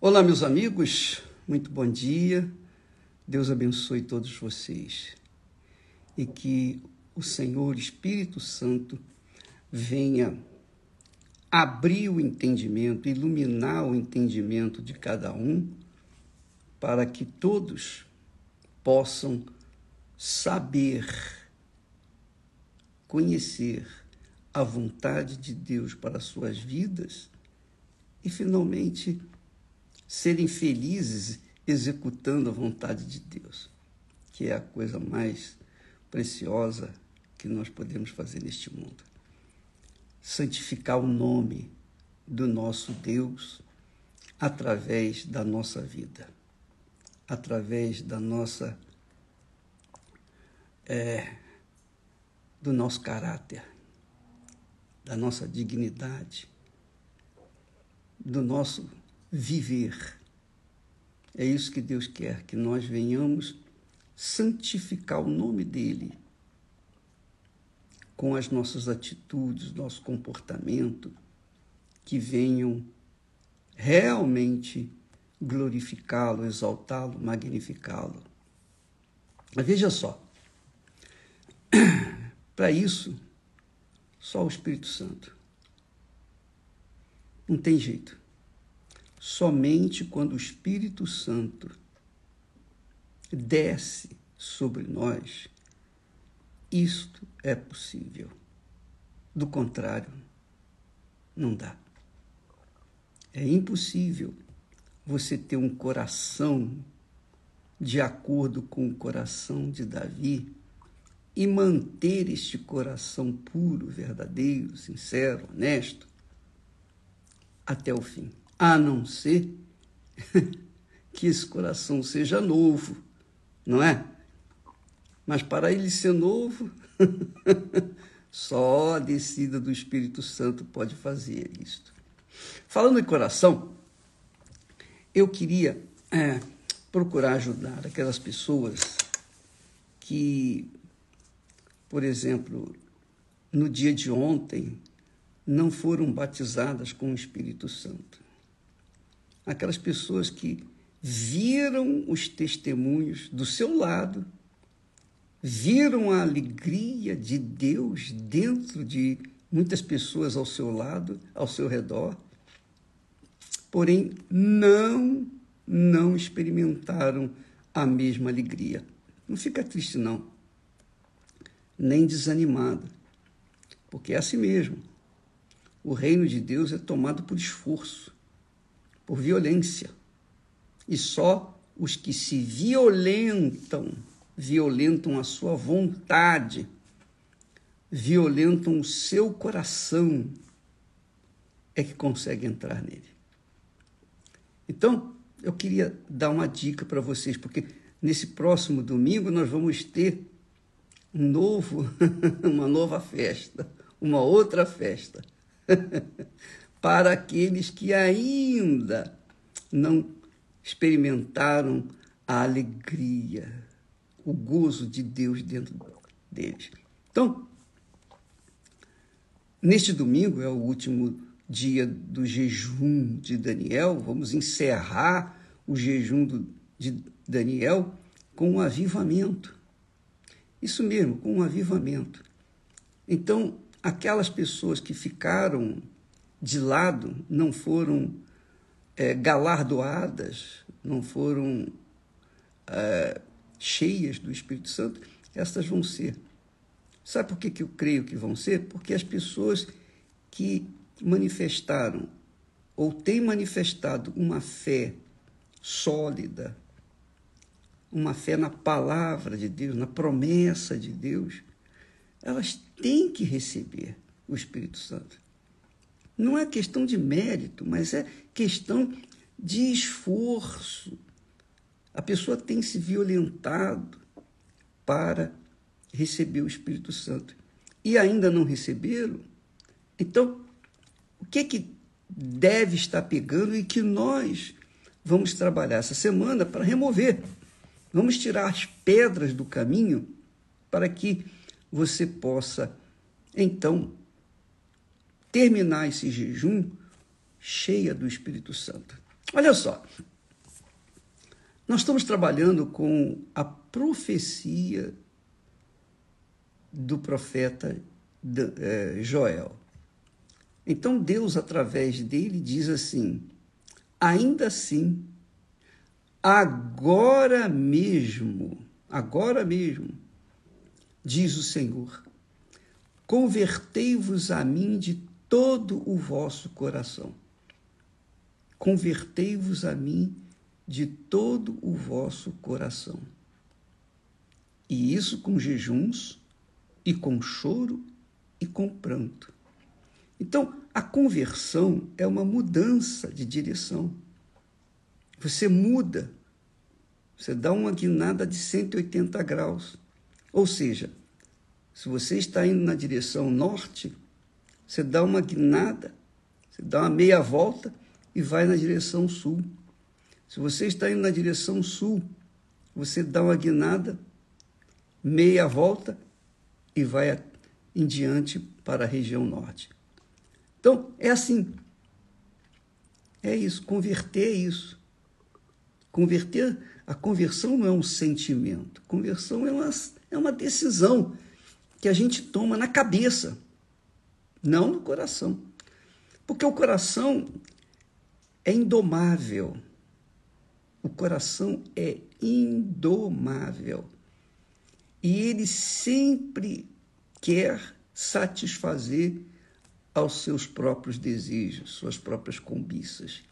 Olá, meus amigos, muito bom dia. Deus abençoe todos vocês e que o Senhor Espírito Santo venha abrir o entendimento, iluminar o entendimento de cada um, para que todos possam saber, conhecer a vontade de Deus para as suas vidas e, finalmente, serem felizes executando a vontade de Deus, que é a coisa mais preciosa que nós podemos fazer neste mundo. Santificar o nome do nosso Deus através da nossa vida, através da nossa é, do nosso caráter, da nossa dignidade, do nosso viver. É isso que Deus quer, que nós venhamos santificar o nome dEle com as nossas atitudes, nosso comportamento, que venham realmente glorificá-lo, exaltá-lo, magnificá-lo. Veja só, para isso, só o Espírito Santo. Não tem jeito. Somente quando o Espírito Santo desce sobre nós, isto é possível. Do contrário, não dá. É impossível você ter um coração de acordo com o coração de Davi e manter este coração puro, verdadeiro, sincero, honesto até o fim a não ser que esse coração seja novo, não é? Mas para ele ser novo, só a descida do Espírito Santo pode fazer isto. Falando em coração, eu queria é, procurar ajudar aquelas pessoas que, por exemplo, no dia de ontem, não foram batizadas com o Espírito Santo aquelas pessoas que viram os testemunhos do seu lado, viram a alegria de Deus dentro de muitas pessoas ao seu lado, ao seu redor, porém não não experimentaram a mesma alegria. Não fica triste não, nem desanimado, porque é assim mesmo. O reino de Deus é tomado por esforço por violência. E só os que se violentam, violentam a sua vontade, violentam o seu coração, é que conseguem entrar nele. Então, eu queria dar uma dica para vocês, porque nesse próximo domingo nós vamos ter um novo, uma nova festa, uma outra festa. para aqueles que ainda não experimentaram a alegria, o gozo de Deus dentro deles. Então, neste domingo é o último dia do jejum de Daniel, vamos encerrar o jejum do, de Daniel com um avivamento. Isso mesmo, com um avivamento. Então, aquelas pessoas que ficaram de lado, não foram é, galardoadas, não foram é, cheias do Espírito Santo, estas vão ser. Sabe por que, que eu creio que vão ser? Porque as pessoas que manifestaram ou têm manifestado uma fé sólida, uma fé na palavra de Deus, na promessa de Deus, elas têm que receber o Espírito Santo. Não é questão de mérito, mas é questão de esforço. A pessoa tem se violentado para receber o Espírito Santo e ainda não receberam. Então, o que é que deve estar pegando e que nós vamos trabalhar essa semana para remover? Vamos tirar as pedras do caminho para que você possa, então, terminar esse jejum cheia do Espírito Santo. Olha só, nós estamos trabalhando com a profecia do profeta eh, Joel. Então Deus, através dele, diz assim: ainda assim, agora mesmo, agora mesmo, diz o Senhor, convertei-vos a mim de todo o vosso coração. Convertei-vos a mim de todo o vosso coração. E isso com jejuns, e com choro, e com pranto. Então, a conversão é uma mudança de direção. Você muda, você dá uma guinada de 180 graus. Ou seja, se você está indo na direção norte, você dá uma guinada, você dá uma meia volta e vai na direção sul. Se você está indo na direção sul, você dá uma guinada, meia volta e vai em diante para a região norte. Então, é assim. É isso, converter é isso. Converter, a conversão não é um sentimento, conversão é uma, é uma decisão que a gente toma na cabeça, não no coração. Porque o coração é indomável. O coração é indomável. E ele sempre quer satisfazer aos seus próprios desejos, suas próprias cobiças.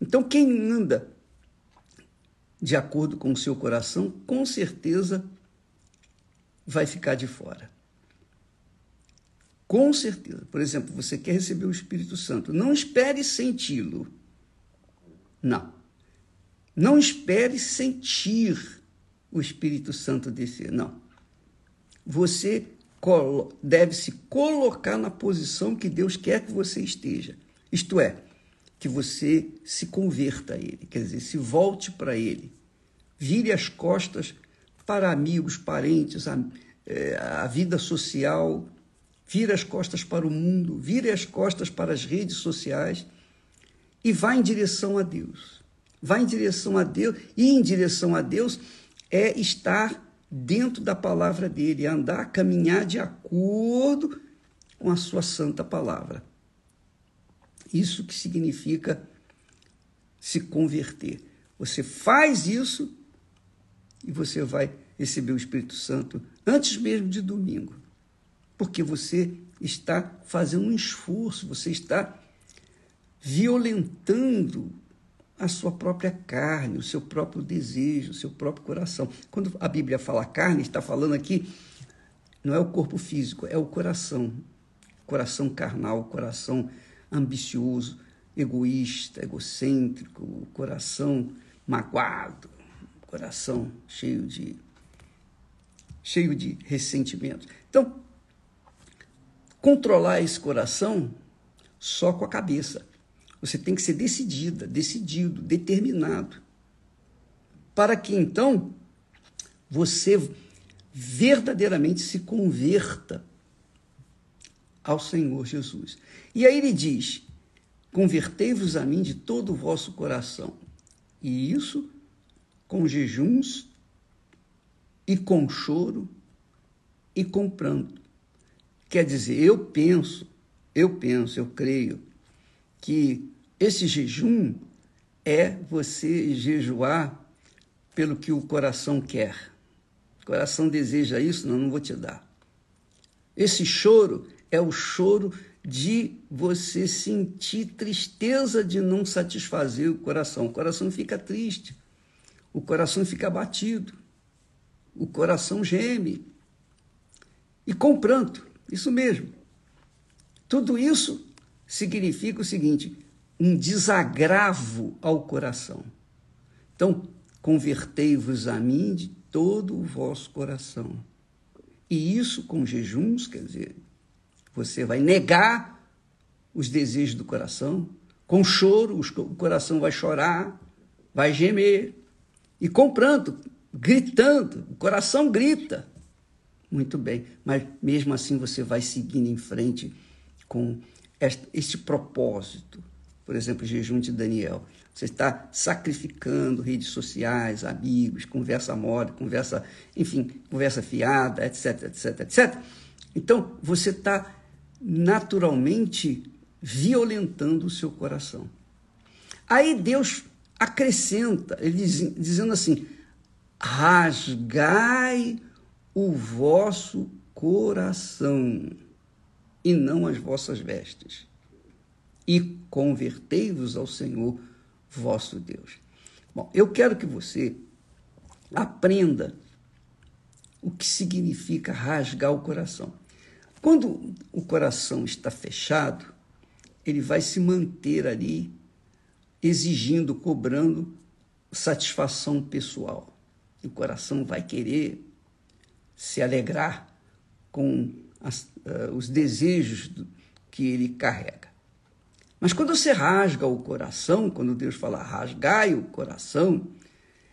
Então, quem anda de acordo com o seu coração, com certeza vai ficar de fora. Com certeza. Por exemplo, você quer receber o Espírito Santo. Não espere senti-lo. Não. Não espere sentir o Espírito Santo descer. Não. Você deve se colocar na posição que Deus quer que você esteja. Isto é, que você se converta a Ele, quer dizer, se volte para Ele. Vire as costas para amigos, parentes, a, é, a vida social, vire as costas para o mundo, vire as costas para as redes sociais e vá em direção a Deus. Vá em direção a Deus, e em direção a Deus é estar dentro da palavra dele, andar, caminhar de acordo com a sua santa palavra. Isso que significa se converter. Você faz isso e você vai receber o Espírito Santo antes mesmo de domingo. Porque você está fazendo um esforço, você está violentando a sua própria carne, o seu próprio desejo, o seu próprio coração. Quando a Bíblia fala carne, está falando aqui, não é o corpo físico, é o coração. Coração carnal, coração ambicioso, egoísta, egocêntrico, coração magoado, coração cheio de cheio de ressentimento. Então, controlar esse coração só com a cabeça. Você tem que ser decidida, decidido, determinado. Para que então você verdadeiramente se converta ao Senhor Jesus. E aí ele diz: Convertei-vos a mim de todo o vosso coração. E isso com jejuns e com choro e com pranto. Quer dizer, eu penso, eu penso, eu creio que esse jejum é você jejuar pelo que o coração quer. O coração deseja isso, não, não vou te dar. Esse choro é o choro de você sentir tristeza de não satisfazer o coração. O coração fica triste, o coração fica abatido, o coração geme. E com pranto, isso mesmo. Tudo isso significa o seguinte: um desagravo ao coração. Então, convertei-vos a mim de todo o vosso coração. E isso com jejuns, quer dizer, você vai negar os desejos do coração, com choro, o coração vai chorar, vai gemer, e com pranto, gritando, o coração grita. Muito bem, mas mesmo assim você vai seguindo em frente com este, propósito, por exemplo, jejum de Daniel. Você está sacrificando redes sociais, amigos, conversa mole, conversa, enfim, conversa fiada, etc, etc, etc. Então, você está naturalmente violentando o seu coração. Aí Deus acrescenta, ele diz, dizendo assim: rasgai o vosso coração e não as vossas vestes, e convertei-vos ao Senhor vosso Deus. Bom, eu quero que você aprenda o que significa rasgar o coração. Quando o coração está fechado, ele vai se manter ali exigindo, cobrando satisfação pessoal. o coração vai querer se alegrar com as, uh, os desejos que ele carrega. Mas quando você rasga o coração, quando Deus fala rasgai o coração,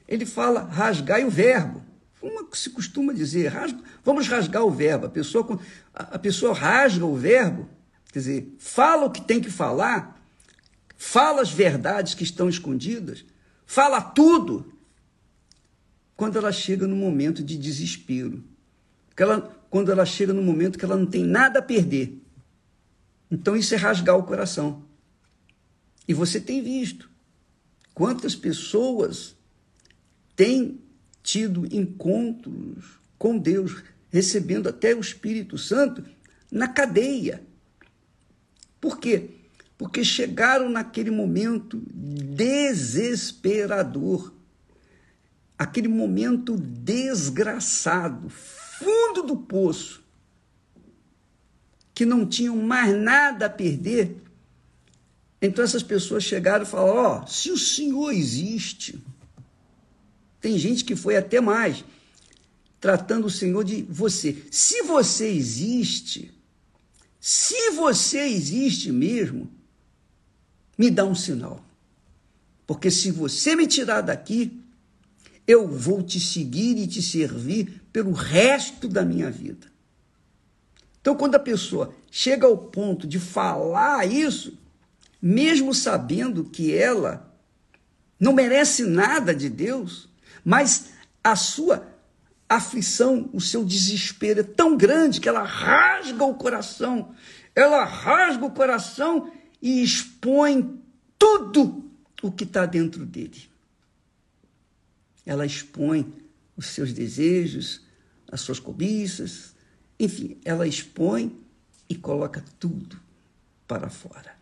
ele fala rasgai o verbo. Como se costuma dizer, rasga, vamos rasgar o verbo. A pessoa, a pessoa rasga o verbo, quer dizer, fala o que tem que falar, fala as verdades que estão escondidas, fala tudo, quando ela chega no momento de desespero. Ela, quando ela chega no momento que ela não tem nada a perder. Então isso é rasgar o coração. E você tem visto quantas pessoas têm tido encontros com Deus, recebendo até o Espírito Santo na cadeia. Por quê? Porque chegaram naquele momento desesperador, aquele momento desgraçado, fundo do poço, que não tinham mais nada a perder então essas pessoas chegaram e falaram: Ó, oh, se o Senhor existe, tem gente que foi até mais, tratando o Senhor de você. Se você existe, se você existe mesmo, me dá um sinal. Porque se você me tirar daqui, eu vou te seguir e te servir pelo resto da minha vida. Então, quando a pessoa chega ao ponto de falar isso, mesmo sabendo que ela não merece nada de Deus, mas a sua aflição, o seu desespero é tão grande que ela rasga o coração, ela rasga o coração e expõe tudo o que está dentro dele. Ela expõe os seus desejos, as suas cobiças, enfim, ela expõe e coloca tudo para fora.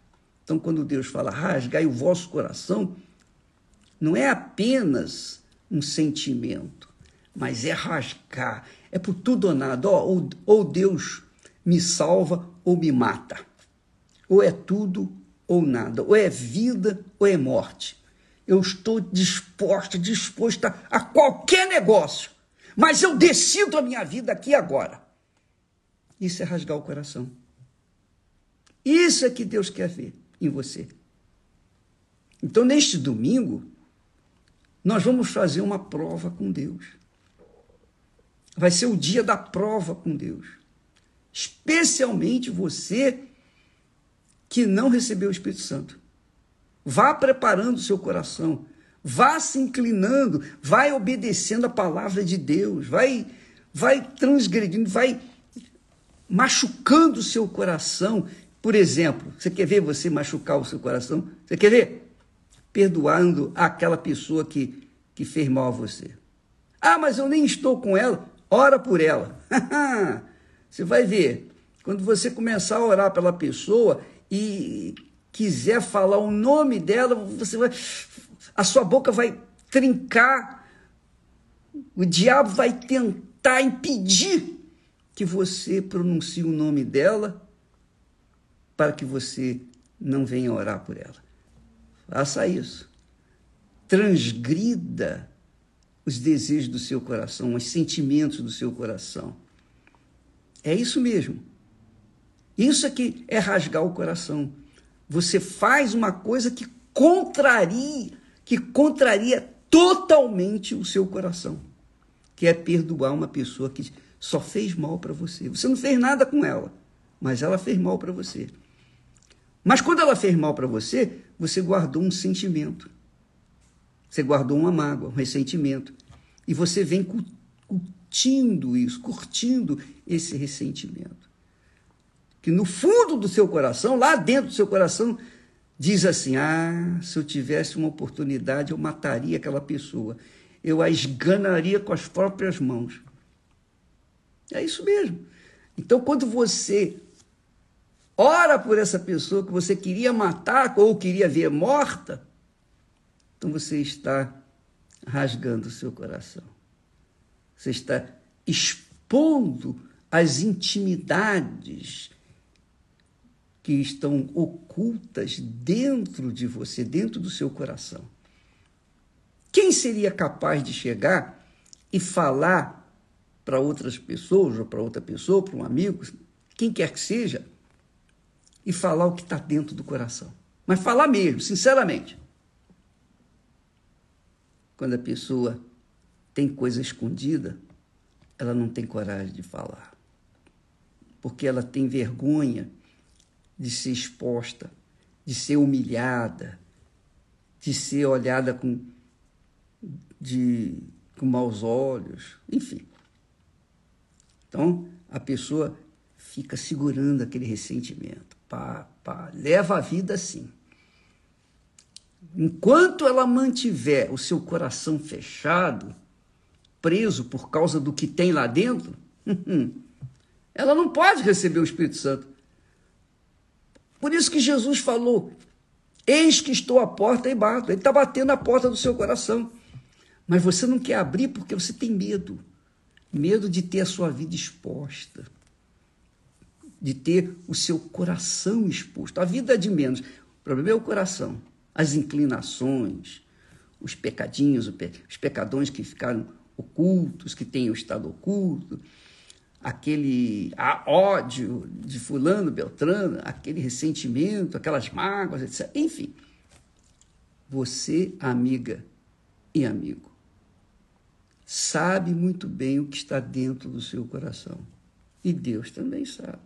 Então, quando Deus fala rasgai o vosso coração, não é apenas um sentimento, mas é rasgar, é por tudo ou nada. ou, ou Deus me salva ou me mata. Ou é tudo ou nada. Ou é vida ou é morte. Eu estou disposta, disposta a qualquer negócio, mas eu decido a minha vida aqui agora. Isso é rasgar o coração. Isso é que Deus quer ver em você. Então, neste domingo, nós vamos fazer uma prova com Deus. Vai ser o dia da prova com Deus. Especialmente você que não recebeu o Espírito Santo. Vá preparando o seu coração, vá se inclinando, vai obedecendo a palavra de Deus, vai vai transgredindo, vai machucando o seu coração por exemplo, você quer ver você machucar o seu coração? Você quer ver? Perdoando aquela pessoa que, que fez mal a você. Ah, mas eu nem estou com ela. Ora por ela. você vai ver. Quando você começar a orar pela pessoa e quiser falar o nome dela, você vai. A sua boca vai trincar. O diabo vai tentar impedir que você pronuncie o nome dela para que você não venha orar por ela. Faça isso. Transgrida os desejos do seu coração, os sentimentos do seu coração. É isso mesmo. Isso aqui é rasgar o coração. Você faz uma coisa que contraria, que contraria totalmente o seu coração, que é perdoar uma pessoa que só fez mal para você. Você não fez nada com ela, mas ela fez mal para você. Mas quando ela fez mal para você, você guardou um sentimento. Você guardou uma mágoa, um ressentimento. E você vem curtindo isso, curtindo esse ressentimento. Que no fundo do seu coração, lá dentro do seu coração, diz assim: Ah, se eu tivesse uma oportunidade, eu mataria aquela pessoa. Eu a esganaria com as próprias mãos. É isso mesmo. Então, quando você ora por essa pessoa que você queria matar ou queria ver morta, então você está rasgando o seu coração. Você está expondo as intimidades que estão ocultas dentro de você, dentro do seu coração. Quem seria capaz de chegar e falar para outras pessoas, ou para outra pessoa, para um amigo, quem quer que seja, e falar o que está dentro do coração? Mas falar mesmo, sinceramente. Quando a pessoa tem coisa escondida, ela não tem coragem de falar. Porque ela tem vergonha de ser exposta, de ser humilhada, de ser olhada com, de, com maus olhos, enfim. Então, a pessoa fica segurando aquele ressentimento. Pá, pá, leva a vida assim. Enquanto ela mantiver o seu coração fechado, preso por causa do que tem lá dentro, ela não pode receber o Espírito Santo. Por isso que Jesus falou: Eis que estou à porta e bato. Ele está batendo a porta do seu coração. Mas você não quer abrir porque você tem medo medo de ter a sua vida exposta, de ter o seu coração exposto. A vida é de menos. O problema é o coração as inclinações, os pecadinhos, os pecadões que ficaram ocultos, que têm o estado oculto, aquele ódio de fulano, beltrano, aquele ressentimento, aquelas mágoas, etc. Enfim, você, amiga e amigo, sabe muito bem o que está dentro do seu coração. E Deus também sabe.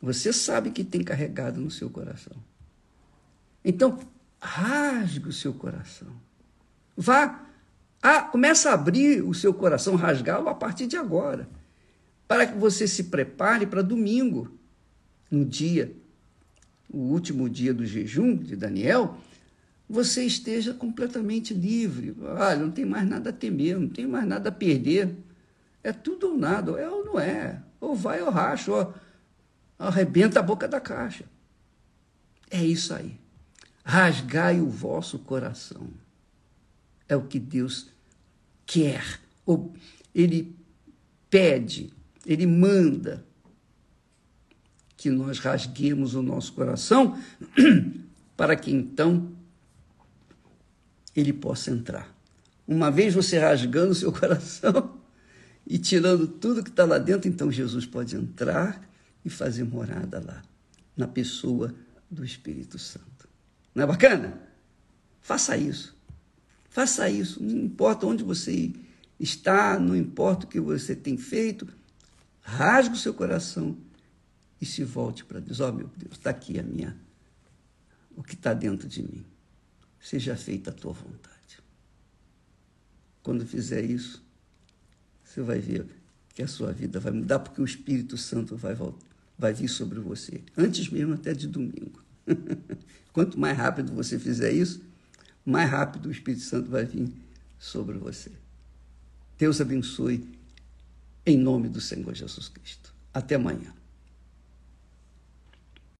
Você sabe que tem carregado no seu coração. Então, rasgue o seu coração. Vá, ah, começa a abrir o seu coração, rasgá-lo a partir de agora, para que você se prepare para domingo, no dia, o último dia do jejum de Daniel, você esteja completamente livre. Olha, não tem mais nada a temer, não tem mais nada a perder. É tudo ou nada, é ou não é. Ou vai ou racha, ou arrebenta a boca da caixa. É isso aí rasgai o vosso coração. É o que Deus quer. Ele pede, ele manda que nós rasguemos o nosso coração para que então ele possa entrar. Uma vez você rasgando seu coração e tirando tudo que está lá dentro, então Jesus pode entrar e fazer morada lá, na pessoa do Espírito Santo. Não é bacana? Faça isso. Faça isso. Não importa onde você está, não importa o que você tem feito, rasgue o seu coração e se volte para Deus. Ó oh, meu Deus, está aqui a minha, o que está dentro de mim. Seja feita a tua vontade. Quando fizer isso, você vai ver que a sua vida vai mudar, porque o Espírito Santo vai, vai vir sobre você, antes mesmo até de domingo. Quanto mais rápido você fizer isso, mais rápido o Espírito Santo vai vir sobre você. Deus abençoe em nome do Senhor Jesus Cristo. Até amanhã.